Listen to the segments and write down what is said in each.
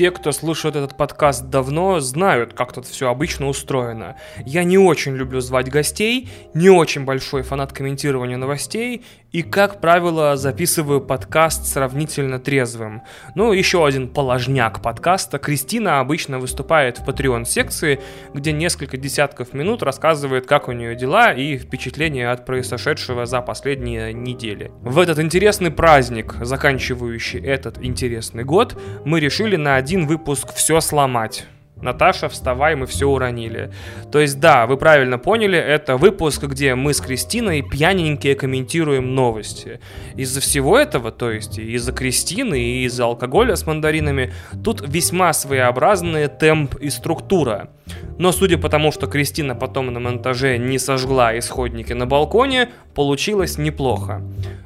Те, кто слушает этот подкаст давно, знают, как тут все обычно устроено. Я не очень люблю звать гостей, не очень большой фанат комментирования новостей и, как правило, записываю подкаст сравнительно трезвым. Ну, еще один положняк подкаста. Кристина обычно выступает в Patreon-секции, где несколько десятков минут рассказывает, как у нее дела и впечатления от произошедшего за последние недели. В этот интересный праздник, заканчивающий этот интересный год, мы решили на один выпуск все сломать. Наташа, вставай, мы все уронили. То есть, да, вы правильно поняли, это выпуск, где мы с Кристиной пьяненькие комментируем новости. Из-за всего этого, то есть из-за Кристины и из-за алкоголя с мандаринами, тут весьма своеобразный темп и структура. Но судя по тому, что Кристина потом на монтаже не сожгла исходники на балконе, получилось неплохо.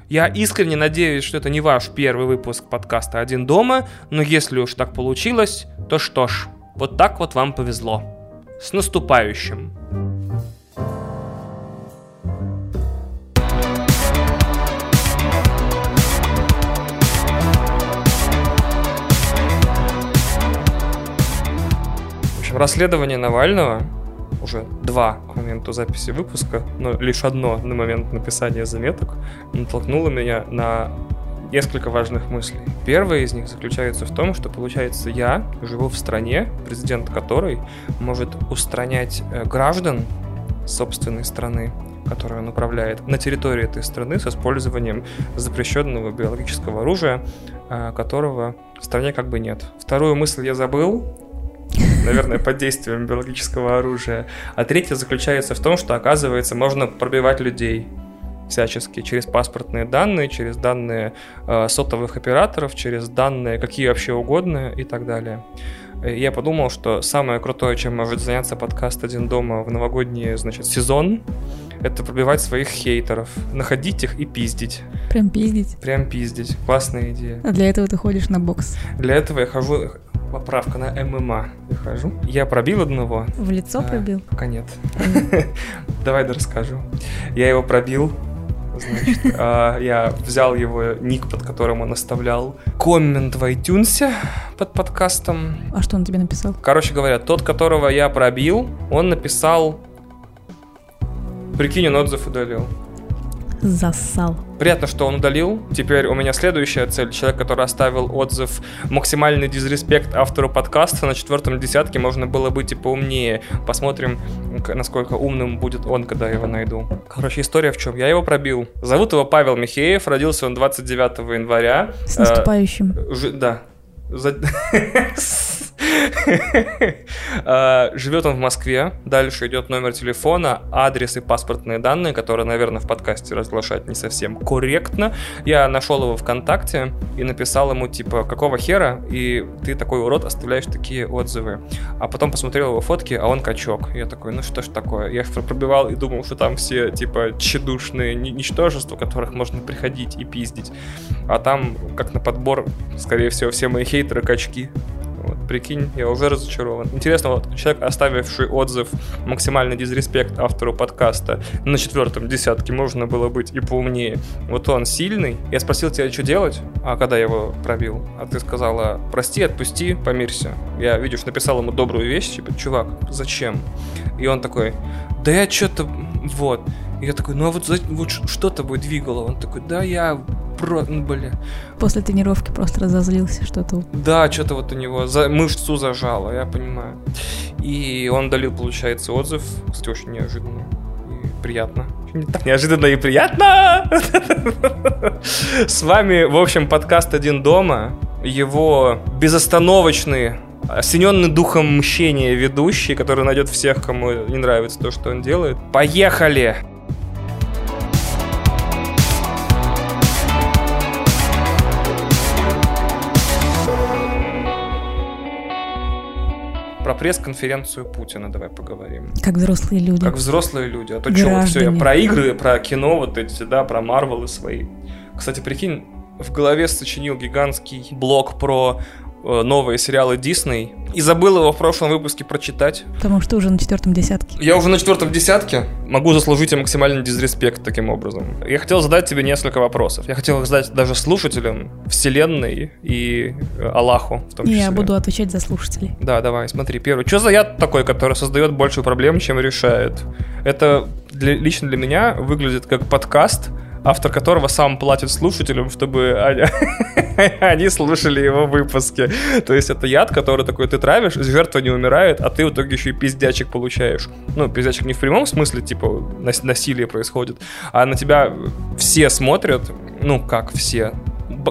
Я искренне надеюсь, что это не ваш первый выпуск подкаста «Один дома», но если уж так получилось, то что ж, вот так вот вам повезло. С наступающим! В общем, расследование Навального уже два к моменту записи выпуска, но лишь одно на момент написания заметок, натолкнуло меня на несколько важных мыслей. Первая из них заключается в том, что, получается, я живу в стране, президент которой может устранять э, граждан собственной страны, которую он управляет, на территории этой страны с использованием запрещенного биологического оружия, э, которого в стране как бы нет. Вторую мысль я забыл, наверное, под действием биологического оружия. А третья заключается в том, что, оказывается, можно пробивать людей всячески через паспортные данные, через данные э, сотовых операторов, через данные какие вообще угодно и так далее. И я подумал, что самое крутое, чем может заняться подкаст «Один дома» в новогодний, значит, сезон, это пробивать своих хейтеров, находить их и пиздить. Прям пиздить? Прям пиздить. Классная идея. А для этого ты ходишь на бокс? Для этого я хожу, поправка на ММА. Я хожу. Я пробил одного. В лицо а, пробил? Пока нет. Давай да расскажу. Я его пробил, Значит, а, я взял его ник, под которым он оставлял коммент в iTunes под подкастом. А что он тебе написал? Короче говоря, тот, которого я пробил, он написал... Прикинь, он отзыв удалил. Зассал. Приятно, что он удалил. Теперь у меня следующая цель. Человек, который оставил отзыв «Максимальный дизреспект автору подкаста» на четвертом десятке, можно было быть и поумнее. Посмотрим, насколько умным будет он, когда я его найду. Короче, история в чем? Я его пробил. Зовут его Павел Михеев, родился он 29 января. С наступающим. Э, да. За... А, живет он в Москве. Дальше идет номер телефона, адрес и паспортные данные, которые, наверное, в подкасте разглашать не совсем корректно. Я нашел его ВКонтакте и написал ему, типа, какого хера, и ты такой урод оставляешь такие отзывы. А потом посмотрел его фотки, а он качок. Я такой, ну что ж такое? Я пробивал и думал, что там все, типа, тщедушные ничтожества, которых можно приходить и пиздить. А там, как на подбор, скорее всего, все мои хейтеры качки. Вот, прикинь, я уже разочарован. Интересно, вот человек, оставивший отзыв максимальный дизреспект автору подкаста на четвертом десятке, можно было быть и поумнее. Вот он сильный. Я спросил тебя, что делать, а когда я его пробил, а ты сказала, прости, отпусти, помирься. Я, видишь, написал ему добрую вещь, типа, чувак, зачем? И он такой, да я что-то, вот. И я такой, ну а вот, вот что тобой двигало? Он такой, да я про... Ну, бля. После тренировки просто разозлился что-то. Да, что-то вот у него за... мышцу зажало, я понимаю. И он долил, получается, отзыв. Кстати, очень неожиданно и приятно. Так неожиданно и приятно! С вами, в общем, подкаст «Один дома». Его безостановочный осененный духом мщения ведущий, который найдет всех, кому не нравится то, что он делает. Поехали! Про пресс-конференцию Путина давай поговорим. Как взрослые люди. Как взрослые люди. А то что, вот все, я про игры, про кино вот эти, да, про Марвелы свои. Кстати, прикинь, в голове сочинил гигантский блок про новые сериалы Дисней и забыл его в прошлом выпуске прочитать. Потому что уже на четвертом десятке. Я уже на четвертом десятке могу заслужить тебе максимальный дизреспект таким образом. Я хотел задать тебе несколько вопросов. Я хотел их задать даже слушателям, вселенной и э, Аллаху в том числе. Я буду отвечать за слушателей. Да, давай, смотри. Первый. Что за яд такой, который создает больше проблем, чем решает? Это для, лично для меня выглядит как подкаст, автор которого сам платит слушателям, чтобы они, они слушали его выпуски. То есть это яд, который такой ты травишь, жертва не умирает, а ты в итоге еще и пиздячек получаешь. Ну, пиздячек не в прямом смысле, типа насилие происходит, а на тебя все смотрят, ну как все,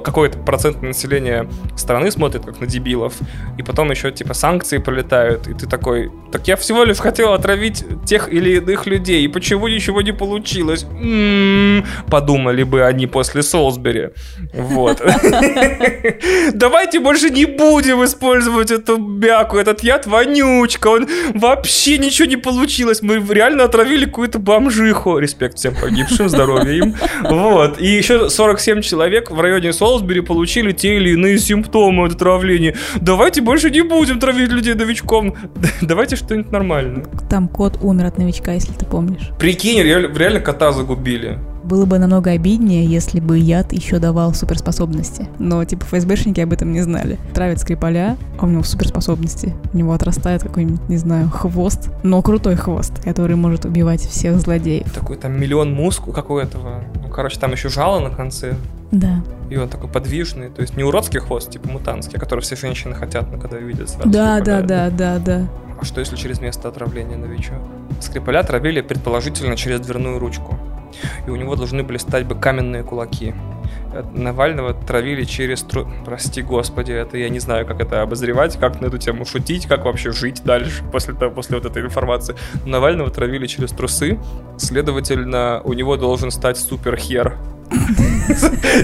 какой-то процент населения страны смотрит как на дебилов, и потом еще типа санкции пролетают, и ты такой, так я всего лишь хотел отравить тех или иных людей, и почему ничего не получилось? М-м-м, подумали бы они после Солсбери. Вот. Давайте больше не будем использовать эту бяку, этот яд вонючка, он вообще ничего не получилось, мы реально отравили какую-то бомжиху. Респект всем погибшим, здоровья им. Вот. И еще 47 человек в районе Солсбери получили те или иные симптомы от отравления. Давайте больше не будем травить людей новичком. Давайте что-нибудь нормальное. Там кот умер от новичка, если ты помнишь. Прикинь, реально, реально кота загубили. Было бы намного обиднее, если бы яд еще давал суперспособности. Но, типа, ФСБшники об этом не знали. Травят Скрипаля, а у него суперспособности. У него отрастает какой-нибудь, не знаю, хвост, но крутой хвост, который может убивать всех злодеев. Такой там миллион мускул, как у этого. Ну, короче, там еще жало на конце. Да. И он такой подвижный, то есть не уродский хвост, типа мутантский, который все женщины хотят, ну, когда видят сразу. Да, да, да, да, да. А что если через место отравления новичок? Скрипаля травили предположительно через дверную ручку и у него должны были стать бы каменные кулаки. Навального травили через... Тру... Прости господи, это я не знаю, как это обозревать, как на эту тему шутить, как вообще жить дальше после, того, после вот этой информации. Навального травили через трусы, следовательно, у него должен стать суперхер.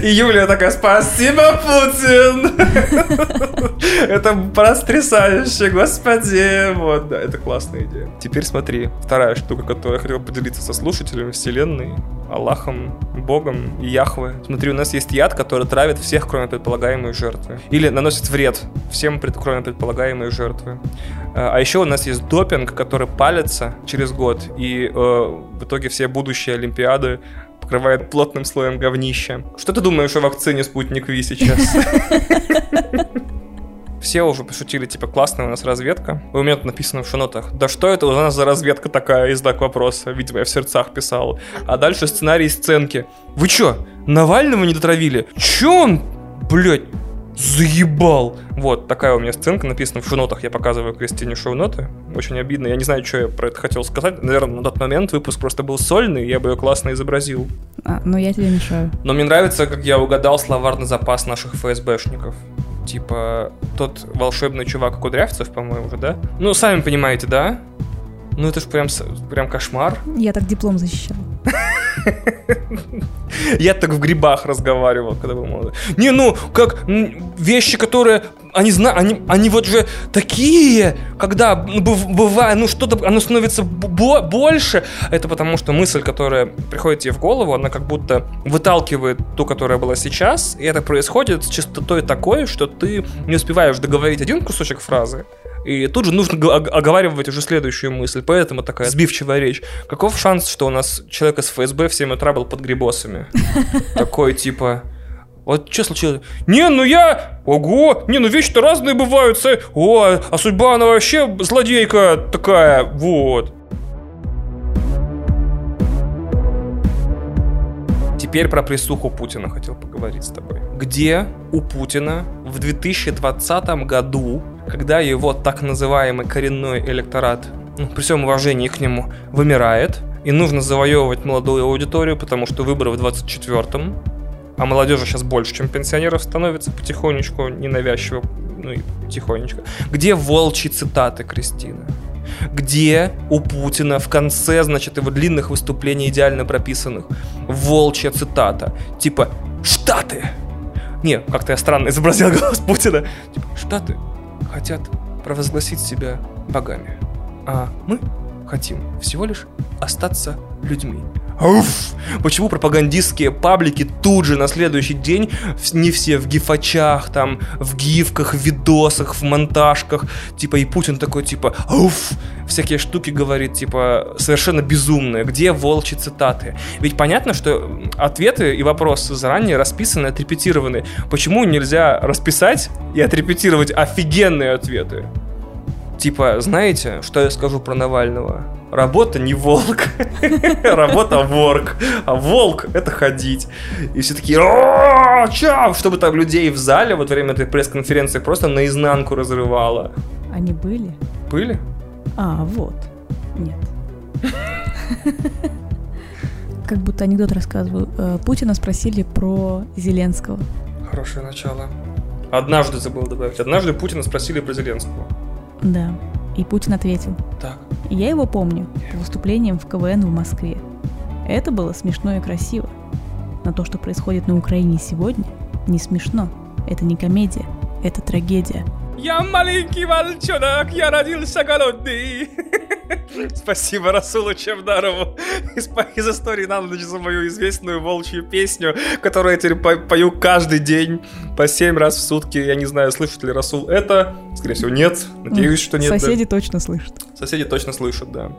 И Юлия такая, спасибо, Путин! Это потрясающе, господи! Вот, да, это классная идея. Теперь смотри, вторая штука, которую я хотел поделиться со слушателями вселенной, Аллахом, Богом и Яхве. Смотри, у нас есть яд, который травит всех, кроме предполагаемой жертвы. Или наносит вред всем, кроме предполагаемой жертвы. А, а еще у нас есть допинг, который палится через год, и э, в итоге все будущие Олимпиады покрывает плотным слоем говнища. Что ты думаешь о вакцине Спутник Ви сейчас? Все уже пошутили, типа, классная у нас разведка. У меня тут написано в шонотах. Да что это у нас за разведка такая, и знак вопроса. Видимо, я в сердцах писал. А дальше сценарий сценки. Вы чё, Навального не дотравили? Чё он, блядь, заебал. Вот, такая у меня сценка написана в шоу-нотах. Я показываю Кристине шоу-ноты. Очень обидно. Я не знаю, что я про это хотел сказать. Наверное, на тот момент выпуск просто был сольный, я бы ее классно изобразил. А, ну я тебе мешаю. Но мне нравится, как я угадал словарный запас наших ФСБшников. Типа, тот волшебный чувак Кудрявцев, по-моему, да? Ну, сами понимаете, да? Ну, это же прям, прям кошмар. Я так диплом защищал. Я так в грибах разговаривал, когда был молодой. Не, ну, как вещи, которые они знают, они, они вот же такие, когда ну, бывает, ну что-то, оно становится больше. Это потому, что мысль, которая приходит тебе в голову, она как будто выталкивает ту, которая была сейчас, и это происходит с частотой такой, что ты не успеваешь договорить один кусочек фразы, и тут же нужно оговаривать уже следующую мысль. Поэтому такая сбивчивая речь. Каков шанс, что у нас человек из ФСБ в 7 утра был под грибосами? Такой типа... Вот что случилось? Не, ну я... Ого! Не, ну вещи-то разные бывают. О, а судьба, она вообще злодейка такая. Вот. Теперь про присуху Путина хотел поговорить с тобой. Где у Путина в 2020 году когда его так называемый коренной электорат, ну, при всем уважении к нему, вымирает, и нужно завоевывать молодую аудиторию, потому что выборы в 24-м, а молодежи сейчас больше, чем пенсионеров становится потихонечку, ненавязчиво, ну и тихонечко. Где волчьи цитаты Кристина? Где у Путина в конце, значит, его длинных выступлений идеально прописанных волчья цитата? Типа «Штаты!» Не, как-то я странно изобразил голос Путина. Типа «Штаты хотят провозгласить себя богами, а мы хотим всего лишь остаться людьми. Уф! Почему пропагандистские паблики тут же на следующий день, не все в гифачах, там, в гифках, в видосах, в монтажках, типа, и Путин такой, типа, уф, всякие штуки говорит, типа, совершенно безумные. Где волчьи цитаты? Ведь понятно, что ответы и вопросы заранее расписаны, отрепетированы. Почему нельзя расписать и отрепетировать офигенные ответы? Типа, знаете, что я скажу про Навального? Работа не волк, работа ворк, а волк это ходить. И все такие, чав, чтобы там людей в зале во время этой пресс-конференции просто наизнанку разрывало. Они были? Были? А, вот. Нет. Как будто анекдот рассказываю. Э, Путина спросили про Зеленского. Хорошее начало. Однажды забыл добавить. Однажды Путина спросили про Зеленского. Да. И Путин ответил. Так. Я его помню по выступлениям в КВН в Москве. Это было смешно и красиво. Но то, что происходит на Украине сегодня, не смешно. Это не комедия, это трагедия. Я маленький волчонок, я родился голодный. Спасибо Расулу Чевдарову из, из истории на ночь за мою известную волчью песню, которую я теперь пою каждый день по 7 раз в сутки. Я не знаю, слышит ли Расул это. Скорее всего, нет. Надеюсь, что нет. Соседи да. точно слышат. Соседи точно слышат, да.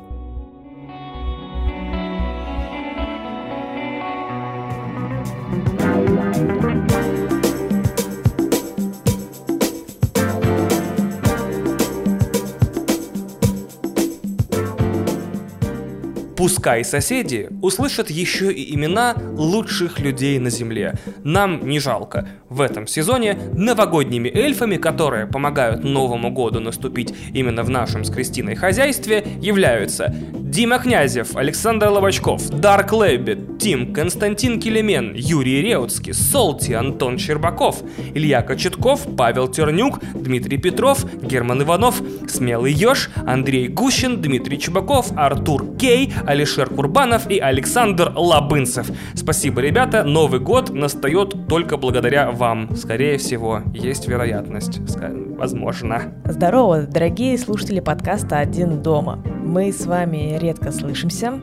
Пускай соседи услышат еще и имена лучших людей на Земле. Нам не жалко. В этом сезоне новогодними эльфами, которые помогают Новому году наступить именно в нашем с Кристиной хозяйстве, являются Дима Князев, Александр Лобачков, Дарк Лэббит, Тим, Константин Келемен, Юрий Реутский, Солти, Антон Щербаков, Илья Кочетков, Павел Тернюк, Дмитрий Петров, Герман Иванов, Смелый Ёж, Андрей Гущин, Дмитрий Чебаков, Артур Кей, Алишер Курбанов и Александр Лабынцев. Спасибо, ребята, Новый год настает только благодаря вам. Скорее всего, есть вероятность. Возможно. Здорово, дорогие слушатели подкаста «Один дома». Мы с вами редко слышимся,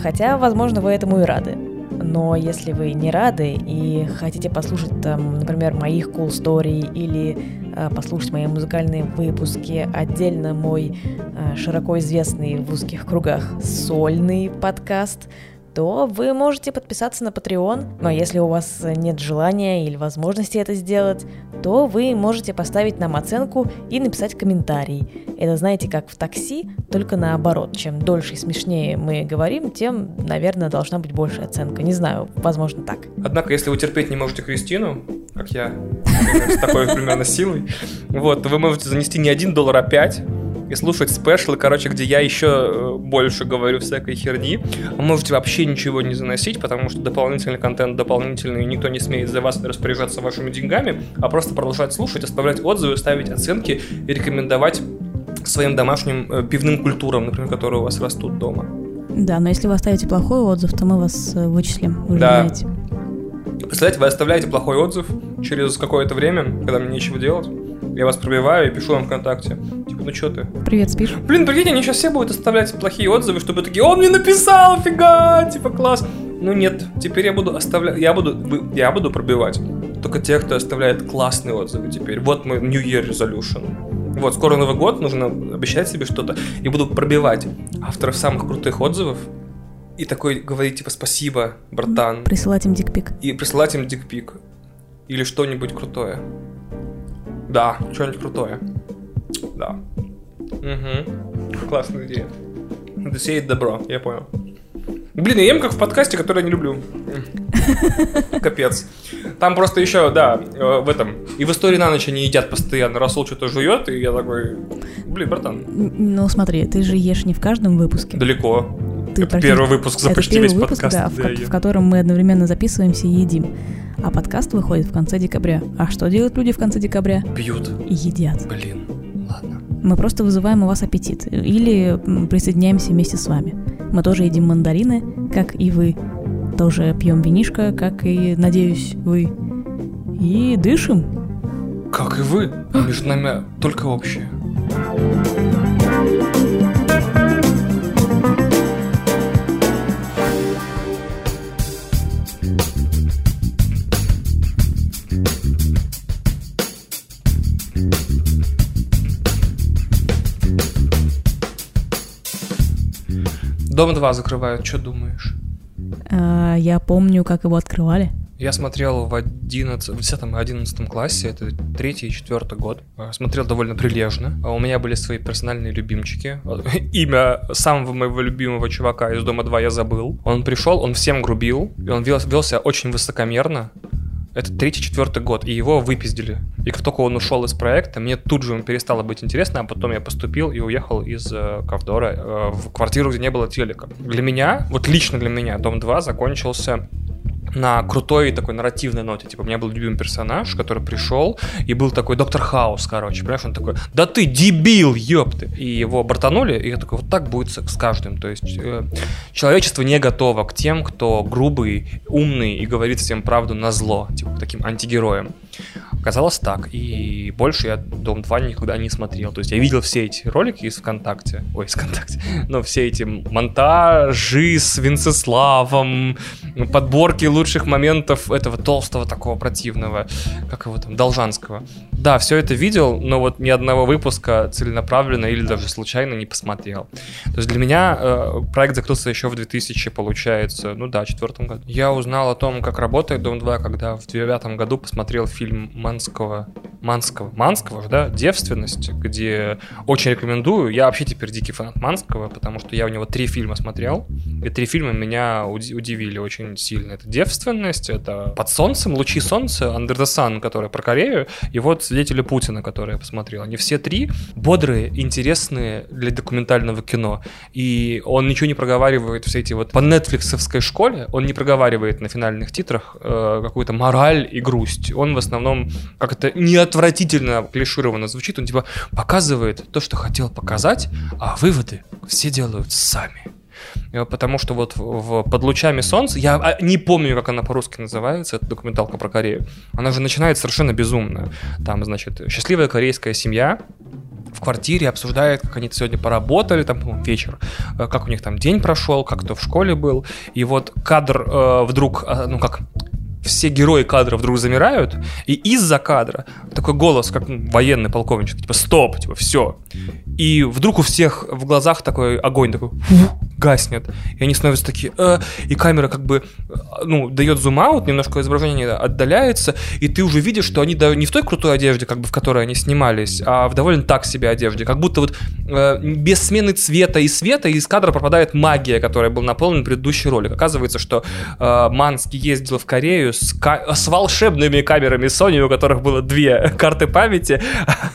хотя, возможно, вы этому и рады. Но если вы не рады и хотите послушать, там, например, моих cool story или э, послушать мои музыкальные выпуски, отдельно мой э, широко известный в узких кругах сольный подкаст – то вы можете подписаться на Patreon, но если у вас нет желания или возможности это сделать, то вы можете поставить нам оценку и написать комментарий. Это знаете, как в такси, только наоборот. Чем дольше и смешнее мы говорим, тем, наверное, должна быть больше оценка. Не знаю, возможно так. Однако, если вы терпеть не можете Кристину, как я, с такой примерно силой, вот, вы можете занести не один доллар, а пять и слушать спешлы, короче, где я еще э, больше говорю всякой херни. Вы можете вообще ничего не заносить, потому что дополнительный контент дополнительный, никто не смеет за вас распоряжаться вашими деньгами, а просто продолжать слушать, оставлять отзывы, ставить оценки и рекомендовать своим домашним э, пивным культурам, например, которые у вас растут дома. Да, но если вы оставите плохой отзыв, то мы вас э, вычислим, вы да. знаете. Представляете, вы оставляете плохой отзыв через какое-то время, когда мне нечего делать, я вас пробиваю и пишу вам ВКонтакте. Типа, ну что ты? Привет, спишь? Блин, прикиньте, они сейчас все будут оставлять плохие отзывы, чтобы такие, он мне написал, фига, типа, класс. Ну нет, теперь я буду оставлять, я буду, я буду пробивать только тех, кто оставляет классные отзывы теперь. Вот мой New Year Resolution. Вот, скоро Новый год, нужно обещать себе что-то. И буду пробивать авторов самых крутых отзывов. И такой говорить, типа, спасибо, братан. Присылать им дикпик. И присылать им дикпик. Или что-нибудь крутое. Да, что-нибудь крутое. Да. Угу. Классная идея. Это сеет добро, я понял. Блин, я ем как в подкасте, который я не люблю. Капец. Там просто еще, да, э, в этом. И в истории на ночь они едят постоянно. Расул что-то жует, и я такой, блин, братан. Ну смотри, ты же ешь не в каждом выпуске. Далеко. Ты это первый выпуск за почти весь выпуск, подкаст. Да, в, в котором мы одновременно записываемся и едим. А подкаст выходит в конце декабря. А что делают люди в конце декабря? Пьют. И едят. Блин, ладно. Мы просто вызываем у вас аппетит. Или присоединяемся вместе с вами. Мы тоже едим мандарины, как и вы. Тоже пьем винишко, как и, надеюсь, вы. И дышим. Как и вы. Между нами только общее. Дом 2 закрывают, что думаешь? А, я помню, как его открывали. Я смотрел в 11, в 10 и 11 классе, это третий и четвертый год. А, смотрел довольно прилежно. А У меня были свои персональные любимчики. Имя самого моего любимого чувака из Дома 2 я забыл. Он пришел, он всем грубил, и он вел, вел себя очень высокомерно. Это третий-четвертый год, и его выпиздили. И как только он ушел из проекта, мне тут же перестало быть интересно, а потом я поступил и уехал из э, Ковдора э, в квартиру, где не было телека. Для меня, вот лично для меня, Дом 2 закончился на крутой такой нарративной ноте. Типа, у меня был любимый персонаж, который пришел, и был такой доктор Хаус, короче. Понимаешь, он такой, да ты дебил, ёпты. И его бортанули, и я такой, вот так будет с каждым. То есть э, человечество не готово к тем, кто грубый, умный и говорит всем правду на зло, типа, таким антигероем. Оказалось так. И больше я Дом 2 никогда не смотрел. То есть я видел все эти ролики из ВКонтакте. Ой, из ВКонтакте. Но все эти монтажи с Венцеславом, подборки лучших моментов этого толстого такого противного, как его там, Должанского. Да, все это видел, но вот ни одного выпуска целенаправленно или даже случайно не посмотрел. То есть для меня э, проект закрылся еще в 2000, получается, ну да, четвертом году. Я узнал о том, как работает Дом 2, когда в девятом году посмотрел фильм Манского, Манского, Манского да, «Девственность», где очень рекомендую. Я вообще теперь дикий фанат Манского, потому что я у него три фильма смотрел, и три фильма меня удивили очень сильно. Это «Девственность», это «Под солнцем», «Лучи солнца», «Under the Sun», который про Корею, и вот «Свидетели Путина», который я посмотрел. Они все три бодрые, интересные для документального кино. И он ничего не проговаривает, все эти вот по нетфликсовской школе, он не проговаривает на финальных титрах э, какую-то мораль и грусть. Он в основном как это неотвратительно клишированно звучит, он типа показывает то, что хотел показать, а выводы все делают сами. Э, потому что вот в «Под лучами солнца», я а, не помню, как она по-русски называется, это документалка про Корею, она же начинает совершенно безумно. Там, значит, счастливая корейская семья, в квартире обсуждает, как они сегодня поработали, там, вечер, э, как у них там день прошел, как кто в школе был. И вот кадр э, вдруг, э, ну как, все герои кадра вдруг замирают, и из-за кадра такой голос, как военный полковничек, типа «стоп», типа «все». И вдруг у всех в глазах такой огонь такой гаснет, и они становятся такие, э, и камера как бы, ну, дает зум-аут, немножко изображение отдаляется, и ты уже видишь, что они не в той крутой одежде, как бы в которой они снимались, а в довольно так себе одежде, как будто вот э, без смены цвета и света из кадра пропадает магия, которая была наполнена предыдущий ролик. Оказывается, что э, Манский ездил в Корею с, с волшебными камерами Sony, у которых было две карты памяти,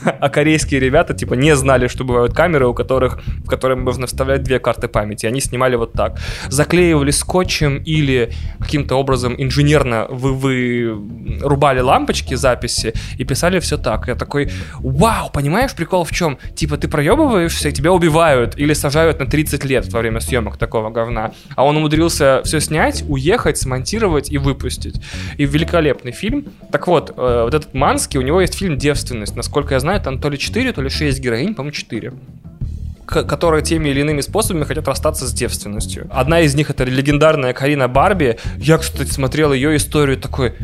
а корейские ребята типа не знали, что бывают камеры, у которых, в которые можно вставлять две карты памяти. Они снимали вот так. Заклеивали скотчем или каким-то образом инженерно вы, вы рубали лампочки записи и писали все так. Я такой, вау, понимаешь, прикол в чем? Типа ты проебываешься, и тебя убивают или сажают на 30 лет во время съемок такого говна. А он умудрился все снять, уехать, смонтировать и выпустить. И великолепный фильм. Так вот, э, вот этот Манский, у него есть фильм «Девственность». Насколько я знаю, там то ли 4, то ли 6 героинь, по-моему, 4 которые теми или иными способами хотят расстаться с девственностью. Одна из них это легендарная Карина Барби. Я, кстати, смотрел ее историю такой,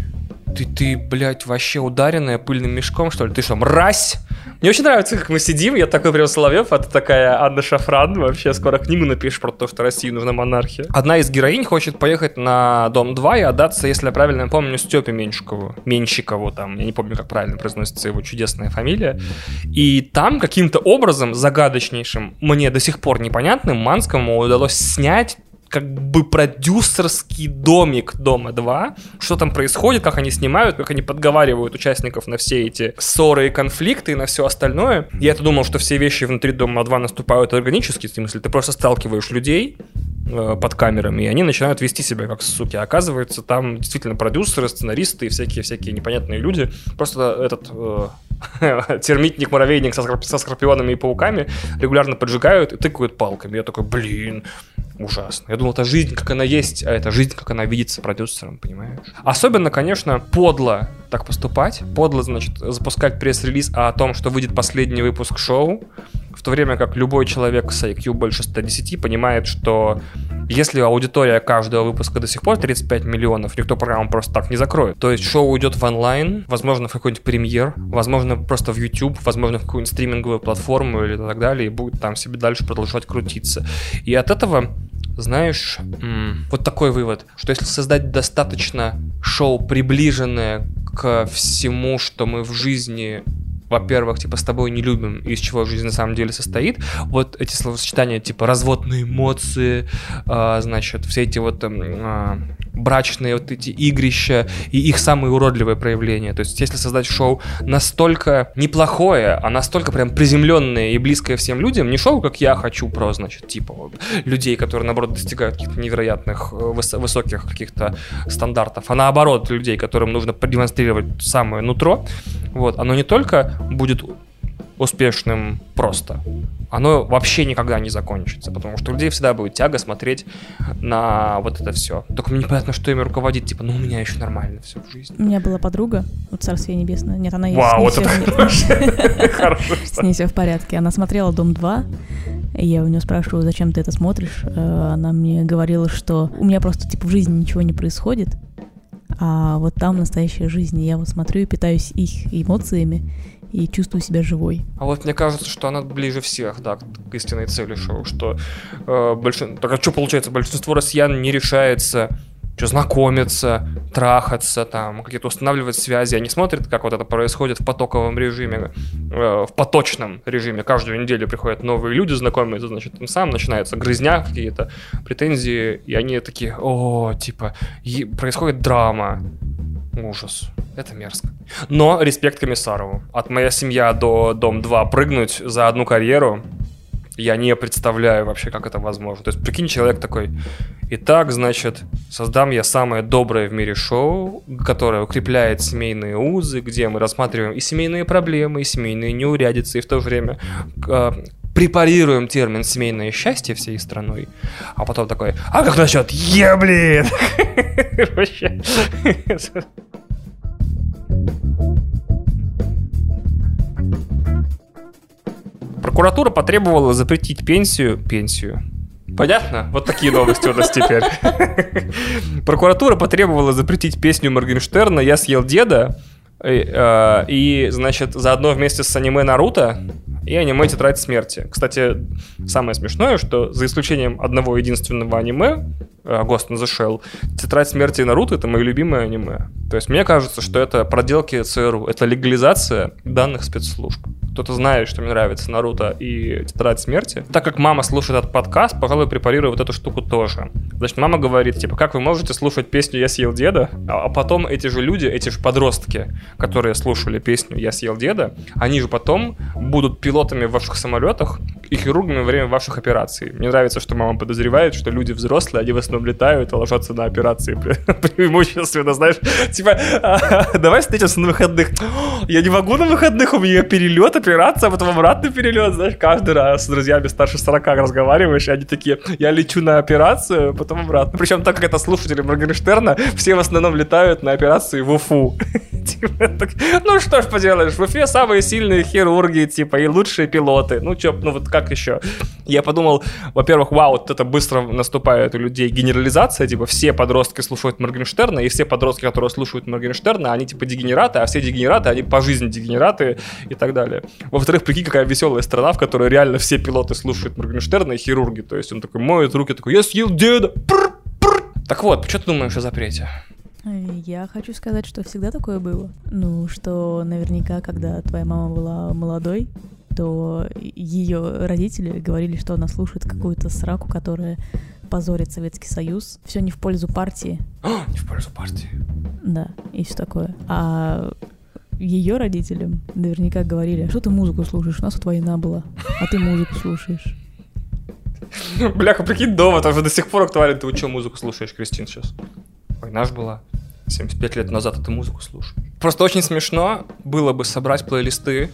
ты, ты, блядь, вообще ударенная пыльным мешком, что ли? Ты что, мразь? Мне очень нравится, как мы сидим, я такой прям Соловьев, а ты такая Анна Шафран, вообще скоро книгу напишешь про то, что России нужна монархия. Одна из героинь хочет поехать на Дом 2 и отдаться, если я правильно помню, Степе Меньшикову. Меньшикову там, я не помню, как правильно произносится его чудесная фамилия. И там каким-то образом загадочнейшим, мне до сих пор непонятным, Манскому удалось снять как бы продюсерский домик Дома 2, что там происходит, как они снимают, как они подговаривают участников на все эти ссоры и конфликты и на все остальное. Я-то думал, что все вещи внутри Дома 2 наступают органически, в смысле, ты просто сталкиваешь людей, э, под камерами, и они начинают вести себя как суки. А оказывается, там действительно продюсеры, сценаристы и всякие-всякие непонятные люди. Просто этот э, термитник, муравейник со, скорп- со скорпионами и пауками регулярно поджигают и тыкают палками. Я такой, блин, ужасно. Я думал, это жизнь, как она есть, а это жизнь, как она видится продюсером, понимаешь? Особенно, конечно, подло так поступать. Подло, значит, запускать пресс-релиз о том, что выйдет последний выпуск шоу, в то время как любой человек с IQ больше 110 понимает, что если аудитория каждого выпуска до сих пор 35 миллионов, никто программу просто так не закроет. То есть шоу уйдет в онлайн, возможно, в какой-нибудь премьер, возможно, просто в YouTube, возможно, в какую-нибудь стриминговую платформу или так далее, и будет там себе дальше продолжать крутиться. И от этого знаешь, вот такой вывод, что если создать достаточно шоу, приближенное к всему, что мы в жизни во-первых, типа, с тобой не любим, из чего жизнь на самом деле состоит. Вот эти словосочетания, типа, разводные эмоции, э, значит, все эти вот э, брачные вот эти игрища и их самые уродливые проявления. То есть, если создать шоу настолько неплохое, а настолько прям приземленное и близкое всем людям, не шоу, как я хочу, про, значит, типа, вот, людей, которые, наоборот, достигают каких-то невероятных, э, выс- высоких каких-то стандартов, а наоборот, людей, которым нужно продемонстрировать самое нутро, вот, оно не только будет успешным просто, оно вообще никогда не закончится, потому что у людей всегда будет тяга смотреть на вот это все. Только мне непонятно, что ими руководит, типа, ну у меня еще нормально все в жизни. У меня была подруга, вот Царствие Небесное. Нет, она есть. Вау, вот это хорошо. С ней все в порядке. Она смотрела «Дом 2», и я у нее спрашиваю, зачем ты это смотришь? Э, она мне говорила, что у меня просто, типа, в жизни ничего не происходит, а вот там настоящая жизнь. Я вот смотрю и питаюсь их эмоциями, и чувствую себя живой. А вот мне кажется, что она ближе всех, да, к истинной цели шоу, что э, большин... так а что получается, большинство россиян не решается что знакомиться, трахаться, там, какие-то устанавливать связи. Они смотрят, как вот это происходит в потоковом режиме, э, в поточном режиме. Каждую неделю приходят новые люди знакомиться, значит, им сам начинается грызня, какие-то претензии, и они такие, о, типа, происходит драма, ужас. Это мерзко. Но респект Комиссарову. От «Моя семья» до «Дом 2» прыгнуть за одну карьеру, я не представляю вообще, как это возможно. То есть, прикинь, человек такой, итак, значит, создам я самое доброе в мире шоу, которое укрепляет семейные узы, где мы рассматриваем и семейные проблемы, и семейные неурядицы, и в то же время э, препарируем термин «семейное счастье» всей страной, а потом такой, а как насчет «е, блин»? Прокуратура потребовала запретить пенсию... Пенсию. Понятно? Вот такие новости у нас теперь. Прокуратура потребовала запретить песню Моргенштерна «Я съел деда», и, э, и, значит, заодно вместе с аниме Наруто и аниме Тетрадь смерти. Кстати, самое смешное, что за исключением одного единственного аниме, э, Ghost in the Shell, Тетрадь смерти и Наруто это мои любимые аниме. То есть мне кажется, что это проделки ЦРУ, это легализация данных спецслужб кто-то знает, что мне нравится Наруто и Тетрадь смерти. Так как мама слушает этот подкаст, пожалуй, препарирую вот эту штуку тоже. Значит, мама говорит, типа, как вы можете слушать песню «Я съел деда», а, а потом эти же люди, эти же подростки, которые слушали песню «Я съел деда», они же потом будут пилотами в ваших самолетах и хирургами во время ваших операций. Мне нравится, что мама подозревает, что люди взрослые, они в основном летают и ложатся на операции преимущественно, знаешь, типа, давай встретимся на выходных. Я не могу на выходных, у меня перелет, операция, а потом обратный перелет, знаешь, каждый раз с друзьями старше 40 разговариваешь, и они такие, я лечу на операцию, потом обратно. Причем так как это слушатели Моргенштерна, все в основном летают на операции в Уфу. Типа, ну что ж поделаешь, в Уфе самые сильные хирурги, типа, и лучшие пилоты. Ну чё, ну вот как еще? Я подумал, во-первых, вау, вот это быстро наступает у людей генерализация, типа, все подростки слушают Моргенштерна, и все подростки, которые слушают Моргенштерна, они типа дегенераты, а все дегенераты, они по жизни дегенераты и так далее. Во-вторых, прикинь, какая веселая страна, в которой реально все пилоты слушают Моргенштерна и хирурги. То есть он такой моет руки, такой, я съел деда. Так вот, что ты думаешь о запрете? Я хочу сказать, что всегда такое было. Ну, что наверняка, когда твоя мама была молодой, то ее родители говорили, что она слушает какую-то сраку, которая позорит Советский Союз. Все не в пользу партии. не в пользу партии. Да, и все такое. А ее родителям наверняка говорили, «А что ты музыку слушаешь, у нас тут война была, а ты музыку слушаешь. Бляха, прикинь, дома, там же до сих пор актуален. Ты что музыку слушаешь, Кристин, сейчас? Война ж была. 75 лет назад, а ты музыку слушаешь. Просто очень смешно было бы собрать плейлисты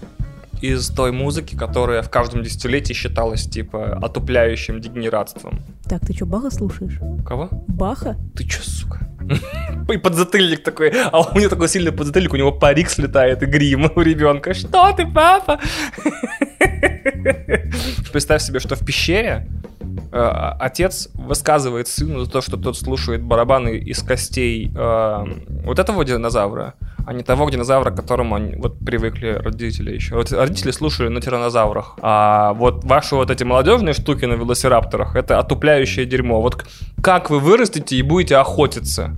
из той музыки, которая в каждом десятилетии считалась, типа, отупляющим дегенератством. Так, ты что, Баха слушаешь? Кого? Баха? Ты чё, сука? И подзатыльник такой, а у него такой сильный подзатыльник, у него парик слетает и грим у ребенка. Что ты, папа? Представь себе, что в пещере э, отец высказывает сыну за то, что тот слушает барабаны из костей э, вот этого динозавра, а не того динозавра, к которому они вот привыкли родители еще. Вот родители слушали на тиранозаврах, а вот ваши вот эти молодежные штуки на велосирапторах, это отупляющее дерьмо. Вот как вы вырастете и будете охотиться?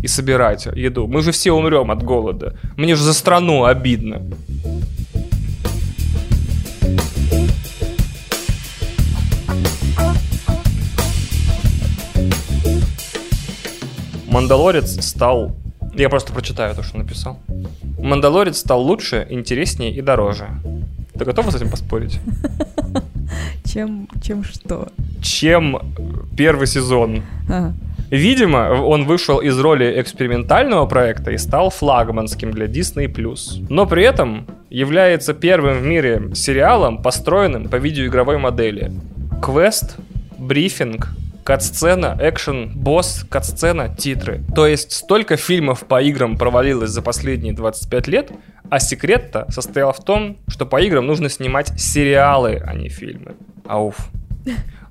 и собирать еду. Мы же все умрем от голода. Мне же за страну обидно. Мандалорец стал... Я просто прочитаю то, что написал. Мандалорец стал лучше, интереснее и дороже. Ты готова с этим поспорить? Чем, чем что? Чем первый сезон. Ага. Видимо, он вышел из роли экспериментального проекта и стал флагманским для Disney+. Но при этом является первым в мире сериалом, построенным по видеоигровой модели. Квест, брифинг, кат-сцена, экшен, босс, кат-сцена, титры. То есть столько фильмов по играм провалилось за последние 25 лет, а секрет-то состоял в том, что по играм нужно снимать сериалы, а не фильмы. Ауф.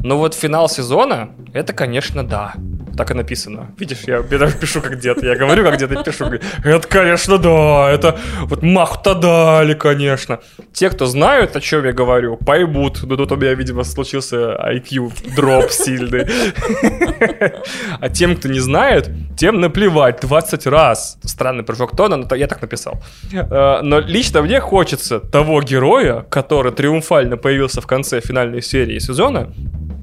Но вот финал сезона, это, конечно, да. Так и написано. Видишь, я, даже пишу как дед. Я говорю как дед и пишу. Это, конечно, да. Это вот маху-то дали, конечно. Те, кто знают, о чем я говорю, поймут. Но тут у меня, видимо, случился IQ дроп сильный. А тем, кто не знает, тем наплевать 20 раз. Странный прыжок тона, но я так написал. Э, но лично мне хочется того героя, который триумфально появился в конце финальной серии сезона,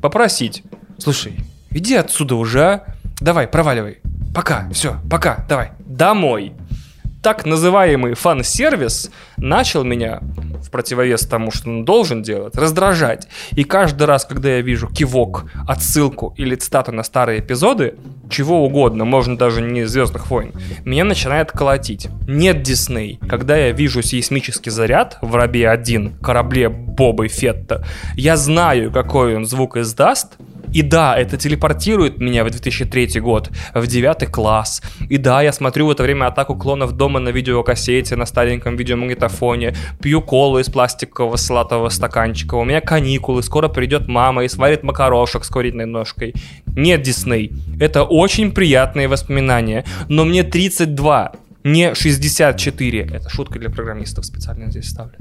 попросить. Слушай, иди отсюда уже, а? Давай, проваливай. Пока, все, пока, давай. Домой так называемый фан-сервис начал меня, в противовес тому, что он должен делать, раздражать. И каждый раз, когда я вижу кивок, отсылку или цитату на старые эпизоды, чего угодно, можно даже не «Звездных войн», меня начинает колотить. Нет Дисней. Когда я вижу сейсмический заряд в «Рабе-1», корабле Бобы Фетта, я знаю, какой он звук издаст, и да, это телепортирует меня в 2003 год, в 9 класс. И да, я смотрю в это время атаку клонов дома на видеокассете, на стареньком видеомагнитофоне, пью колу из пластикового салатового стаканчика, у меня каникулы, скоро придет мама и сварит макарошек с куриной ножкой. Нет, Дисней, это очень приятные воспоминания, но мне 32, не 64. Это шутка для программистов специально здесь ставлю.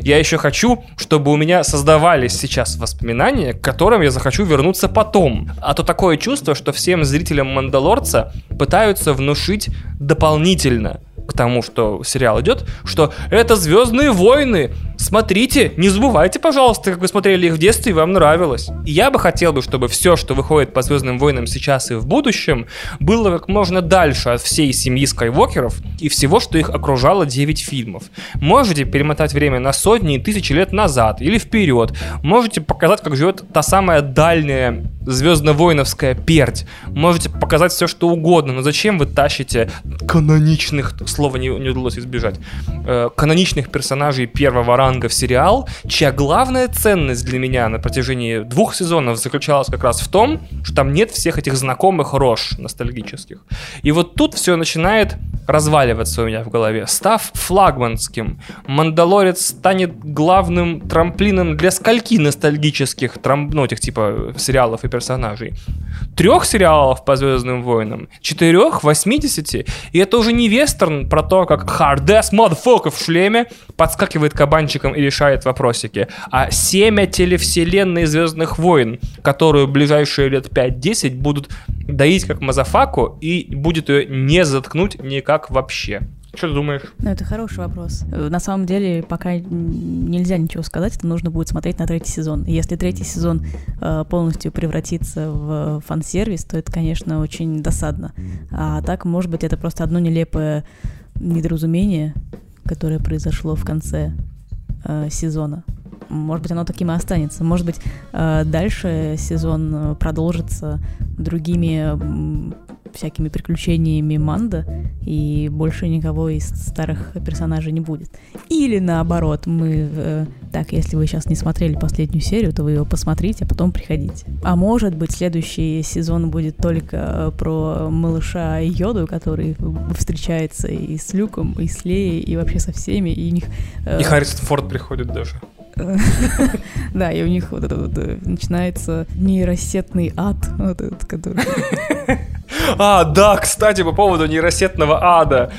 Я еще хочу, чтобы у меня создавались сейчас воспоминания, к которым я захочу вернуться потом. А то такое чувство, что всем зрителям Мандалорца пытаются внушить дополнительно к тому, что сериал идет, что это Звездные войны. Смотрите, не забывайте, пожалуйста, как вы смотрели их в детстве и вам нравилось. И я бы хотел бы, чтобы все, что выходит по Звездным войнам сейчас и в будущем, было как можно дальше от всей семьи Скайуокеров и всего, что их окружало 9 фильмов. Можете перемотать время на сотни и тысячи лет назад или вперед. Можете показать, как живет та самая дальняя звездно-воиновская пердь. Можете показать все, что угодно, но зачем вы тащите каноничных, слова не, не удалось избежать, э, каноничных персонажей первого ранга в сериал, чья главная ценность для меня на протяжении двух сезонов заключалась как раз в том, что там нет всех этих знакомых рож ностальгических. И вот тут все начинает разваливаться у меня в голове. Став флагманским, Мандалорец станет главным трамплином для скольки ностальгических, трам... ну, этих типа сериалов и персонажей. Трех сериалов по Звездным войнам, четырех, восьмидесяти, и это уже не вестерн про то, как hard-ass motherfucker в шлеме подскакивает кабанчиком и решает вопросики, а семя телевселенной Звездных войн, которую ближайшие лет 5-10 будут доить как мазафаку и будет ее не заткнуть никак вообще. Что ты думаешь? Ну, это хороший вопрос. Э, на самом деле, пока нельзя ничего сказать, это нужно будет смотреть на третий сезон. Если третий сезон э, полностью превратится в фан-сервис, то это, конечно, очень досадно. А так, может быть, это просто одно нелепое недоразумение, которое произошло в конце э, сезона. Может быть, оно таким и останется. Может быть, э, дальше сезон продолжится другими всякими приключениями Манда, и больше никого из старых персонажей не будет. Или наоборот, мы... Э, так, если вы сейчас не смотрели последнюю серию, то вы его посмотрите, а потом приходите. А может быть, следующий сезон будет только про малыша Йоду, который встречается и с Люком, и с Леей, и вообще со всеми, и у них... Э... И Харрисон Форд приходит даже. Да, и у них вот это вот э, начинается нейросетный ад, вот этот, который... А, да, кстати, по поводу нейросетного ада.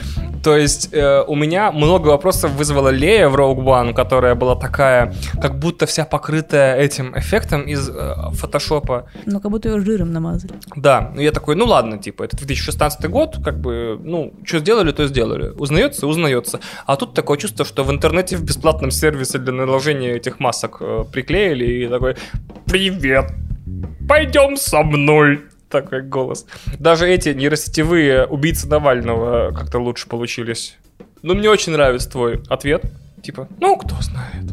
То есть э, у меня много вопросов вызвала Лея в Rogue One, которая была такая, как будто вся покрытая этим эффектом из э, фотошопа. Ну, как будто ее жиром намазали. Да, ну я такой, ну ладно, типа, это 2016 год, как бы, ну, что сделали, то сделали. Узнается, узнается. А тут такое чувство, что в интернете в бесплатном сервисе для наложения этих масок э, приклеили и такой, привет, пойдем со мной такой голос. Даже эти нейросетевые убийцы Навального как-то лучше получились. Ну, мне очень нравится твой ответ. Типа, ну, кто знает.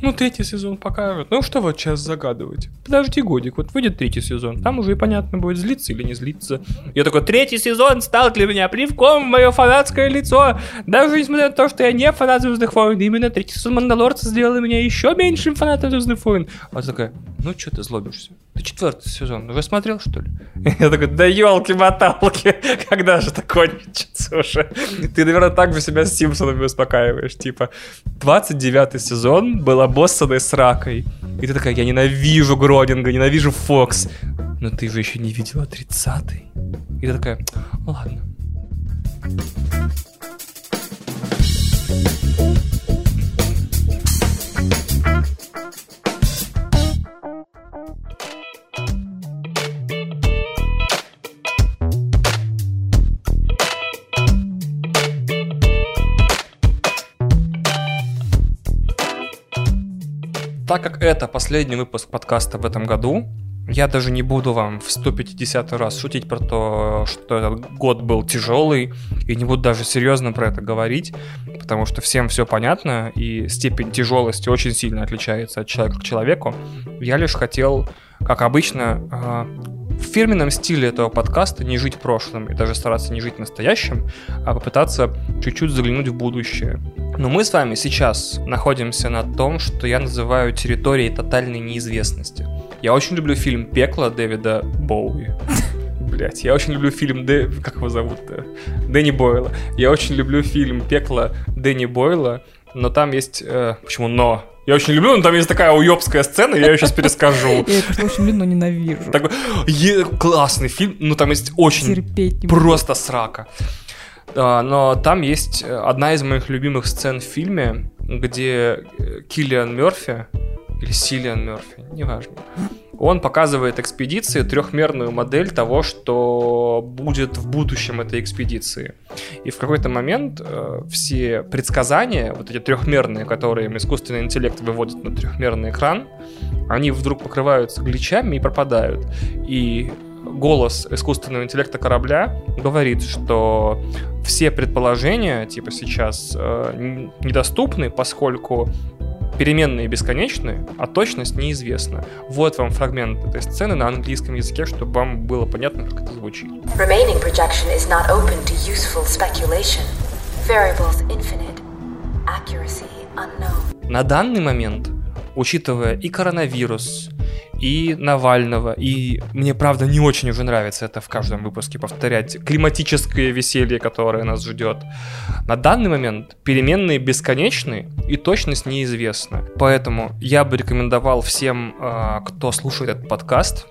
Ну, третий сезон покажет. Ну, что вот сейчас загадывать? Подожди годик, вот выйдет третий сезон. Там уже и понятно будет, злиться или не злиться. Я такой, третий сезон стал для меня привком в мое фанатское лицо. Даже несмотря на то, что я не фанат Звездных войн, именно третий сезон Мандалорца сделал меня еще меньшим фанатом Звездных войн. А такая, ну, что ты злобишься? Ты четвертый сезон уже смотрел, что ли? Я такой, да елки-моталки, когда же это кончится уже? Ты, наверное, так же себя с Симпсонами успокаиваешь, типа, 29 сезон был обоссанный с ракой. И ты такая, я ненавижу Гронинга, ненавижу Фокс. Но ты же еще не видела 30-й. И ты такая, ладно. Так как это последний выпуск подкаста в этом году, я даже не буду вам в 150 раз шутить про то, что этот год был тяжелый, и не буду даже серьезно про это говорить, потому что всем все понятно, и степень тяжелости очень сильно отличается от человека к человеку. Я лишь хотел, как обычно, а, в фирменном стиле этого подкаста не жить прошлым и даже стараться не жить настоящим, а попытаться чуть-чуть заглянуть в будущее. Но мы с вами сейчас находимся на том, что я называю территорией тотальной неизвестности. Я очень люблю фильм «Пекло» Дэвида Боуи. Блять, я очень люблю фильм Дэ... Как его зовут? Дэнни Бойла. Я очень люблю фильм «Пекло» Дэнни Бойла, но там есть... Э, почему «но»? Я очень люблю, но там есть такая уебская сцена, я ее сейчас перескажу. Я это очень люблю, но ненавижу. Такой, классный фильм, но там есть очень просто срака. А, но там есть одна из моих любимых сцен в фильме, где э, Киллиан Мерфи, или Силиан Мерфи, неважно, он показывает экспедиции трехмерную модель того, что будет в будущем этой экспедиции. И в какой-то момент э, все предсказания, вот эти трехмерные, которые искусственный интеллект выводит на трехмерный экран, они вдруг покрываются гличами и пропадают. И голос искусственного интеллекта корабля говорит, что все предположения, типа сейчас, э, недоступны, поскольку переменные бесконечны, а точность неизвестна. Вот вам фрагмент этой сцены на английском языке, чтобы вам было понятно, как это звучит. Remaining projection is not open to useful speculation. Variables infinite. Accuracy unknown. На данный момент, учитывая и коронавирус, и Навального, и мне, правда, не очень уже нравится это в каждом выпуске повторять, климатическое веселье, которое нас ждет. На данный момент переменные бесконечны, и точность неизвестна. Поэтому я бы рекомендовал всем, а, кто слушает этот подкаст,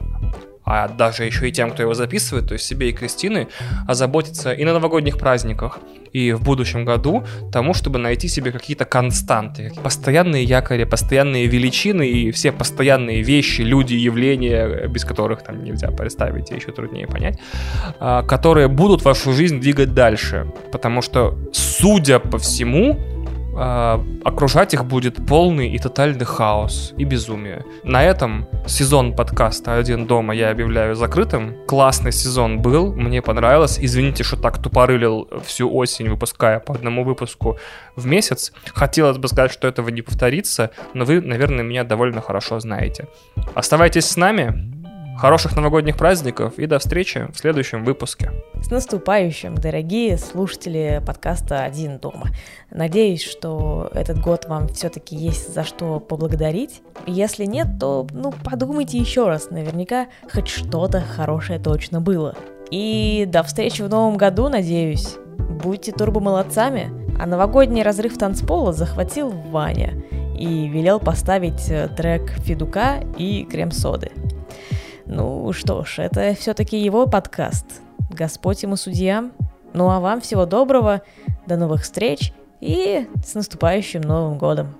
а даже еще и тем, кто его записывает, то есть себе и Кристины, озаботиться и на новогодних праздниках, и в будущем году тому, чтобы найти себе какие-то константы, постоянные якори, постоянные величины и все постоянные вещи, люди, явления, без которых там нельзя представить и еще труднее понять, а, которые будут вашу жизнь двигать дальше. Потому что, судя по всему, э, окружать их будет полный и тотальный хаос и безумие. На этом сезон подкаста «Один дома» я объявляю закрытым. Классный сезон был, мне понравилось. Извините, что так тупорылил всю осень, выпуская по одному выпуску в месяц. Хотелось бы сказать, что этого не повторится, но вы, наверное, меня довольно хорошо знаете. Оставайтесь с нами. Хороших новогодних праздников и до встречи в следующем выпуске. С наступающим, дорогие слушатели подкаста «Один дома». Надеюсь, что этот год вам все-таки есть за что поблагодарить. Если нет, то ну, подумайте еще раз. Наверняка хоть что-то хорошее точно было. И до встречи в новом году, надеюсь. Будьте турбо-молодцами. А новогодний разрыв танцпола захватил Ваня и велел поставить э, трек Федука и крем-соды. Ну что ж, это все-таки его подкаст. Господь ему судья. Ну а вам всего доброго. До новых встреч и с наступающим Новым годом!